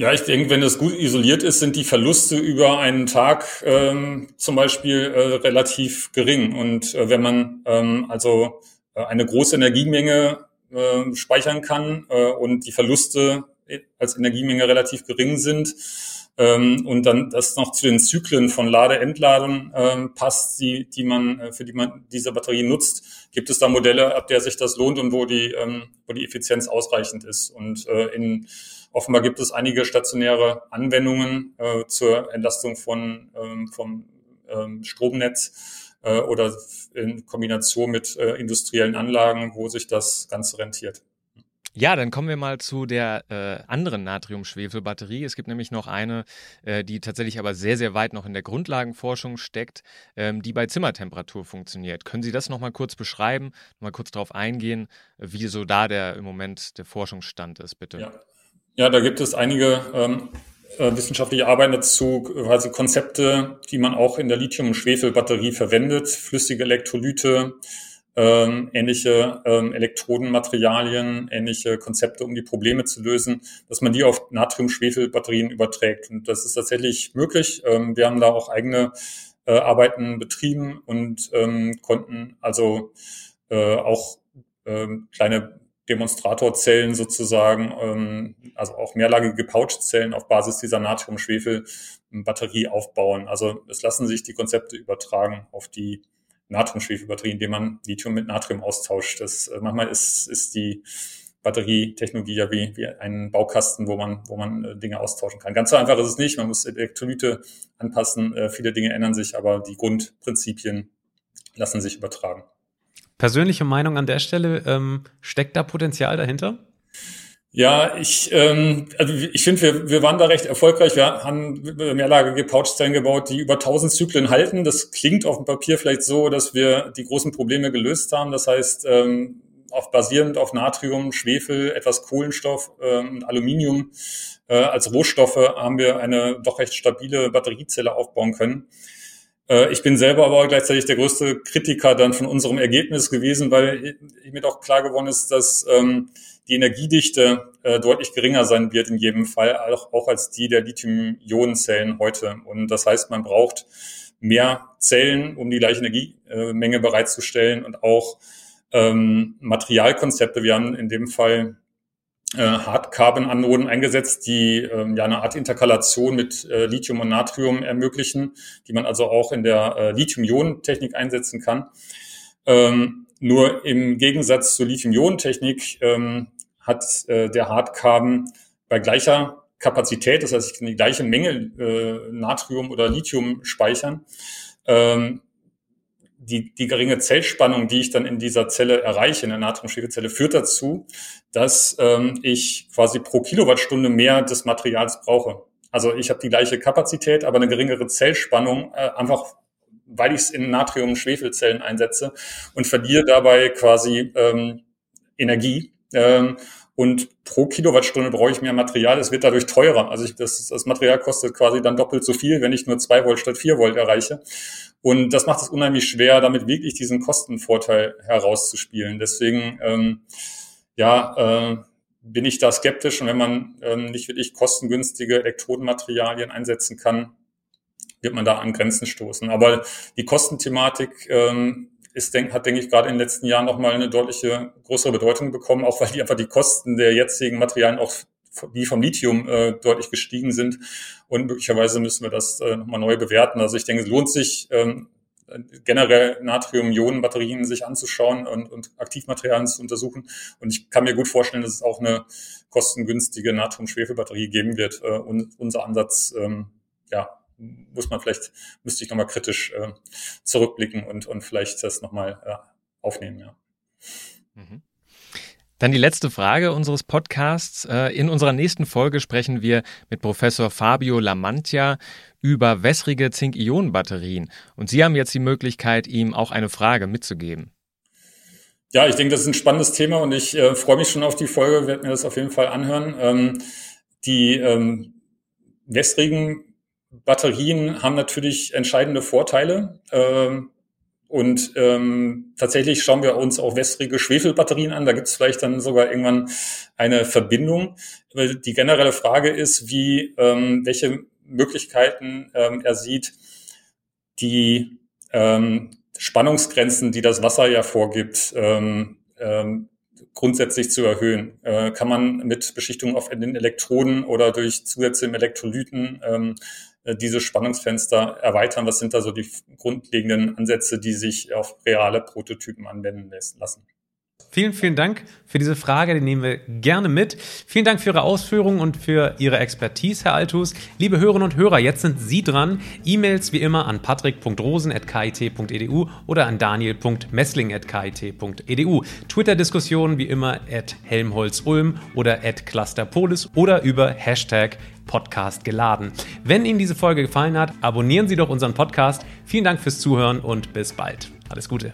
Ja, ich denke, wenn es gut isoliert ist, sind die Verluste über einen Tag ähm, zum Beispiel äh, relativ gering. Und äh, wenn man ähm, also eine große Energiemenge äh, speichern kann äh, und die Verluste als Energiemenge relativ gering sind. Ähm, und dann das noch zu den Zyklen von Lade-Entladen ähm, passt, die, die man, äh, für die man diese Batterie nutzt, gibt es da Modelle, ab der sich das lohnt und wo die, ähm, wo die Effizienz ausreichend ist. Und äh, in offenbar gibt es einige stationäre Anwendungen äh, zur Entlastung von ähm, vom ähm, Stromnetz äh, oder in Kombination mit äh, industriellen Anlagen, wo sich das Ganze rentiert. Ja, dann kommen wir mal zu der äh, anderen Natrium-Schwefel-Batterie. Es gibt nämlich noch eine, äh, die tatsächlich aber sehr, sehr weit noch in der Grundlagenforschung steckt, ähm, die bei Zimmertemperatur funktioniert. Können Sie das nochmal kurz beschreiben, nochmal kurz darauf eingehen, wie so da der im Moment der Forschungsstand ist, bitte? Ja, ja da gibt es einige ähm, äh, wissenschaftliche Arbeiten dazu, quasi Konzepte, die man auch in der Lithium- und Schwefelbatterie verwendet, flüssige Elektrolyte, ähm, ähnliche ähm, Elektrodenmaterialien, ähnliche Konzepte, um die Probleme zu lösen, dass man die auf Natrium-Schwefel-Batterien überträgt. Und das ist tatsächlich möglich. Ähm, wir haben da auch eigene äh, Arbeiten betrieben und ähm, konnten also äh, auch ähm, kleine Demonstratorzellen sozusagen, ähm, also auch mehrlagige Pouchzellen auf Basis dieser Natrium-Schwefel-Batterie aufbauen. Also es lassen sich die Konzepte übertragen auf die Natrium-Schwefel-Batterie, indem man Lithium mit Natrium austauscht. Das, äh, manchmal ist, ist die Batterietechnologie ja wie, wie ein Baukasten, wo man, wo man äh, Dinge austauschen kann. Ganz so einfach ist es nicht. Man muss Elektrolyte anpassen. Äh, viele Dinge ändern sich, aber die Grundprinzipien lassen sich übertragen. Persönliche Meinung an der Stelle, ähm, steckt da Potenzial dahinter? Ja, ich, ähm, also ich finde, wir, wir waren da recht erfolgreich. Wir haben mehrlagige Pouchzellen gebaut, die über 1000 Zyklen halten. Das klingt auf dem Papier vielleicht so, dass wir die großen Probleme gelöst haben. Das heißt, ähm, auf, basierend auf Natrium, Schwefel, etwas Kohlenstoff ähm, und Aluminium äh, als Rohstoffe haben wir eine doch recht stabile Batteriezelle aufbauen können. Äh, ich bin selber aber gleichzeitig der größte Kritiker dann von unserem Ergebnis gewesen, weil mir doch klar geworden ist, dass ähm, die Energiedichte äh, deutlich geringer sein wird in jedem Fall, auch, auch als die der Lithium-Ionen-Zellen heute. Und das heißt, man braucht mehr Zellen, um die gleiche Energiemenge bereitzustellen und auch ähm, Materialkonzepte. Wir haben in dem Fall äh, Hard-Carbon-Anoden eingesetzt, die ähm, ja eine Art Interkalation mit äh, Lithium und Natrium ermöglichen, die man also auch in der äh, Lithium-Ionen-Technik einsetzen kann. Ähm, nur im Gegensatz zur Lithium-Ionen-Technik ähm, hat äh, der Hard-Carbon bei gleicher Kapazität, das heißt, ich kann die gleiche Menge äh, Natrium oder Lithium speichern, ähm, die, die geringe Zellspannung, die ich dann in dieser Zelle erreiche, in der Natriumschwefelzelle, führt dazu, dass ähm, ich quasi pro Kilowattstunde mehr des Materials brauche. Also ich habe die gleiche Kapazität, aber eine geringere Zellspannung, äh, einfach weil ich es in Natrium-Schwefelzellen einsetze und verliere dabei quasi ähm, Energie. Ähm, und pro Kilowattstunde brauche ich mehr Material. Es wird dadurch teurer. Also ich, das, das Material kostet quasi dann doppelt so viel, wenn ich nur zwei Volt statt vier Volt erreiche. Und das macht es unheimlich schwer, damit wirklich diesen Kostenvorteil herauszuspielen. Deswegen, ähm, ja, äh, bin ich da skeptisch. Und wenn man ähm, nicht wirklich kostengünstige Elektrodenmaterialien einsetzen kann, wird man da an Grenzen stoßen. Aber die Kostenthematik ähm, ist, denk, hat, denke ich, gerade in den letzten Jahren nochmal eine deutliche größere Bedeutung bekommen, auch weil die einfach die Kosten der jetzigen Materialien auch wie vom Lithium äh, deutlich gestiegen sind. Und möglicherweise müssen wir das äh, nochmal neu bewerten. Also ich denke, es lohnt sich, ähm, generell Natrium-Ionen-Batterien sich anzuschauen und, und Aktivmaterialien zu untersuchen. Und ich kann mir gut vorstellen, dass es auch eine kostengünstige Natrium-Schwefel-Batterie geben wird. Äh, und unser Ansatz, ähm, ja, muss man vielleicht, müsste ich nochmal kritisch äh, zurückblicken und, und vielleicht das nochmal äh, aufnehmen, ja. Mhm. Dann die letzte Frage unseres Podcasts. Äh, in unserer nächsten Folge sprechen wir mit Professor Fabio Lamantia über wässrige Zink-Ionen-Batterien. Und Sie haben jetzt die Möglichkeit, ihm auch eine Frage mitzugeben. Ja, ich denke, das ist ein spannendes Thema und ich äh, freue mich schon auf die Folge, werde mir das auf jeden Fall anhören. Ähm, die ähm, wässrigen Batterien haben natürlich entscheidende Vorteile. Ähm, und ähm, tatsächlich schauen wir uns auch wässrige Schwefelbatterien an. Da gibt es vielleicht dann sogar irgendwann eine Verbindung. Die generelle Frage ist, wie ähm, welche Möglichkeiten ähm, er sieht, die ähm, Spannungsgrenzen, die das Wasser ja vorgibt, ähm, ähm, grundsätzlich zu erhöhen. Äh, kann man mit Beschichtung auf den Elektroden oder durch Zusätze im Elektrolyten ähm, äh, diese Spannungsfenster erweitern? Was sind da so die grundlegenden Ansätze, die sich auf reale Prototypen anwenden lassen? Vielen, vielen Dank für diese Frage, die nehmen wir gerne mit. Vielen Dank für Ihre Ausführungen und für Ihre Expertise, Herr Altus. Liebe Hörerinnen und Hörer, jetzt sind Sie dran. E-Mails wie immer an patrick.rosen.kit.edu oder an daniel.messling.kit.edu. Twitter-Diskussionen wie immer at helmholtz-ulm oder at clusterpolis oder über Hashtag Podcast geladen. Wenn Ihnen diese Folge gefallen hat, abonnieren Sie doch unseren Podcast. Vielen Dank fürs Zuhören und bis bald. Alles Gute.